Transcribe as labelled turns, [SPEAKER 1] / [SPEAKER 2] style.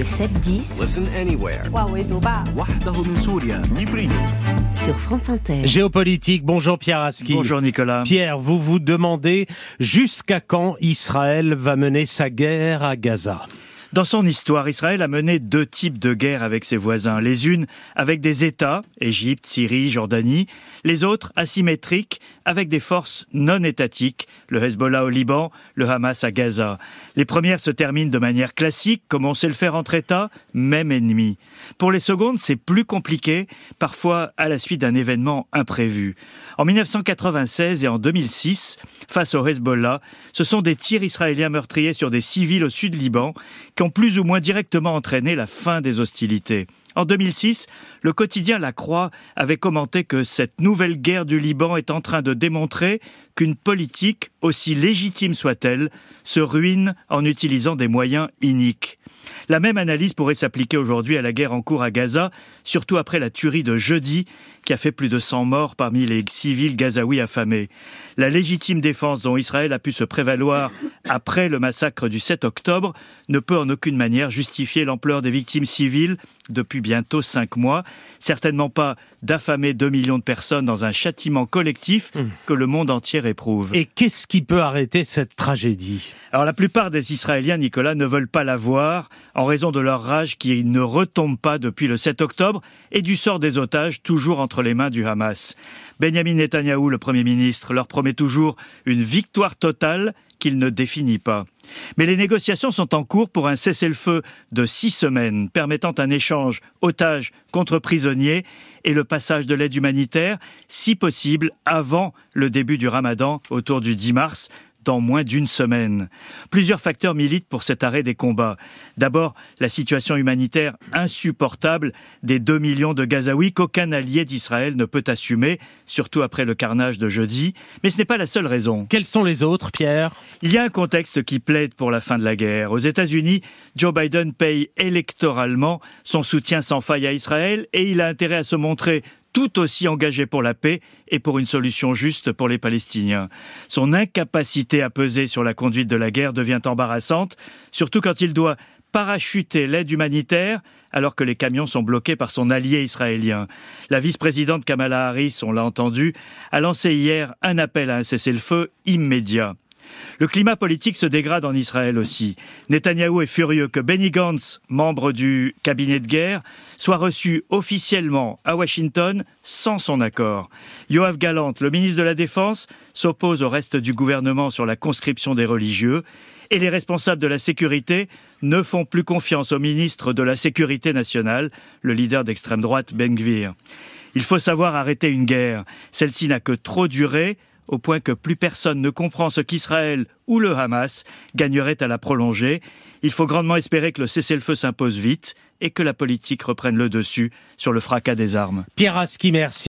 [SPEAKER 1] Le 7-10.
[SPEAKER 2] Listen anywhere.
[SPEAKER 1] Sur France Inter.
[SPEAKER 3] Géopolitique, bonjour Pierre Aski.
[SPEAKER 4] Bonjour Nicolas.
[SPEAKER 3] Pierre, vous vous demandez jusqu'à quand Israël va mener sa guerre à Gaza?
[SPEAKER 4] Dans son histoire, Israël a mené deux types de guerres avec ses voisins. Les unes avec des États, Égypte, Syrie, Jordanie. Les autres asymétriques avec des forces non étatiques, le Hezbollah au Liban, le Hamas à Gaza. Les premières se terminent de manière classique, comme on sait le faire entre États, même ennemi. Pour les secondes, c'est plus compliqué, parfois à la suite d'un événement imprévu. En 1996 et en 2006, face au Hezbollah, ce sont des tirs israéliens meurtriers sur des civils au sud Liban ont plus ou moins directement entraîné la fin des hostilités. En 2006, le quotidien La Croix avait commenté que cette nouvelle guerre du Liban est en train de démontrer qu'une politique, aussi légitime soit-elle, se ruine en utilisant des moyens iniques. La même analyse pourrait s'appliquer aujourd'hui à la guerre en cours à Gaza, surtout après la tuerie de jeudi qui a fait plus de 100 morts parmi les civils gazaouis affamés. La légitime défense dont Israël a pu se prévaloir après le massacre du 7 octobre ne peut en aucune manière justifier l'ampleur des victimes civiles depuis bientôt cinq mois, certainement pas d'affamer 2 millions de personnes dans un châtiment collectif hmm. que le monde entier éprouve.
[SPEAKER 3] Et qu'est-ce qui peut arrêter cette tragédie?
[SPEAKER 4] Alors la plupart des Israéliens, Nicolas, ne veulent pas la voir en raison de leur rage qui ne retombe pas depuis le 7 octobre et du sort des otages toujours entre les mains du Hamas. Benjamin Netanyahou, le Premier ministre, leur promet toujours une victoire totale qu'il ne définit pas. Mais les négociations sont en cours pour un cessez-le-feu de six semaines, permettant un échange otages contre prisonniers et le passage de l'aide humanitaire, si possible, avant le début du ramadan autour du 10 mars, dans moins d'une semaine. Plusieurs facteurs militent pour cet arrêt des combats. D'abord, la situation humanitaire insupportable des 2 millions de Gazaouis qu'aucun allié d'Israël ne peut assumer, surtout après le carnage de jeudi. Mais ce n'est pas la seule raison.
[SPEAKER 3] Quels sont les autres, Pierre?
[SPEAKER 4] Il y a un contexte qui plaide pour la fin de la guerre. Aux États-Unis, Joe Biden paye électoralement son soutien sans faille à Israël et il a intérêt à se montrer tout aussi engagé pour la paix et pour une solution juste pour les Palestiniens. Son incapacité à peser sur la conduite de la guerre devient embarrassante, surtout quand il doit parachuter l'aide humanitaire alors que les camions sont bloqués par son allié israélien. La vice-présidente Kamala Harris, on l'a entendu, a lancé hier un appel à un cessez-le-feu immédiat. Le climat politique se dégrade en Israël aussi. Netanyahou est furieux que Benny Gantz, membre du cabinet de guerre, soit reçu officiellement à Washington sans son accord. Yoav Galant, le ministre de la Défense, s'oppose au reste du gouvernement sur la conscription des religieux et les responsables de la sécurité ne font plus confiance au ministre de la Sécurité nationale, le leader d'extrême droite Ben Gvir. Il faut savoir arrêter une guerre. Celle-ci n'a que trop duré au point que plus personne ne comprend ce qu'Israël ou le Hamas gagnerait à la prolonger. Il faut grandement espérer que le cessez-le-feu s'impose vite et que la politique reprenne le dessus sur le fracas des armes.
[SPEAKER 3] Pierre Aski, merci.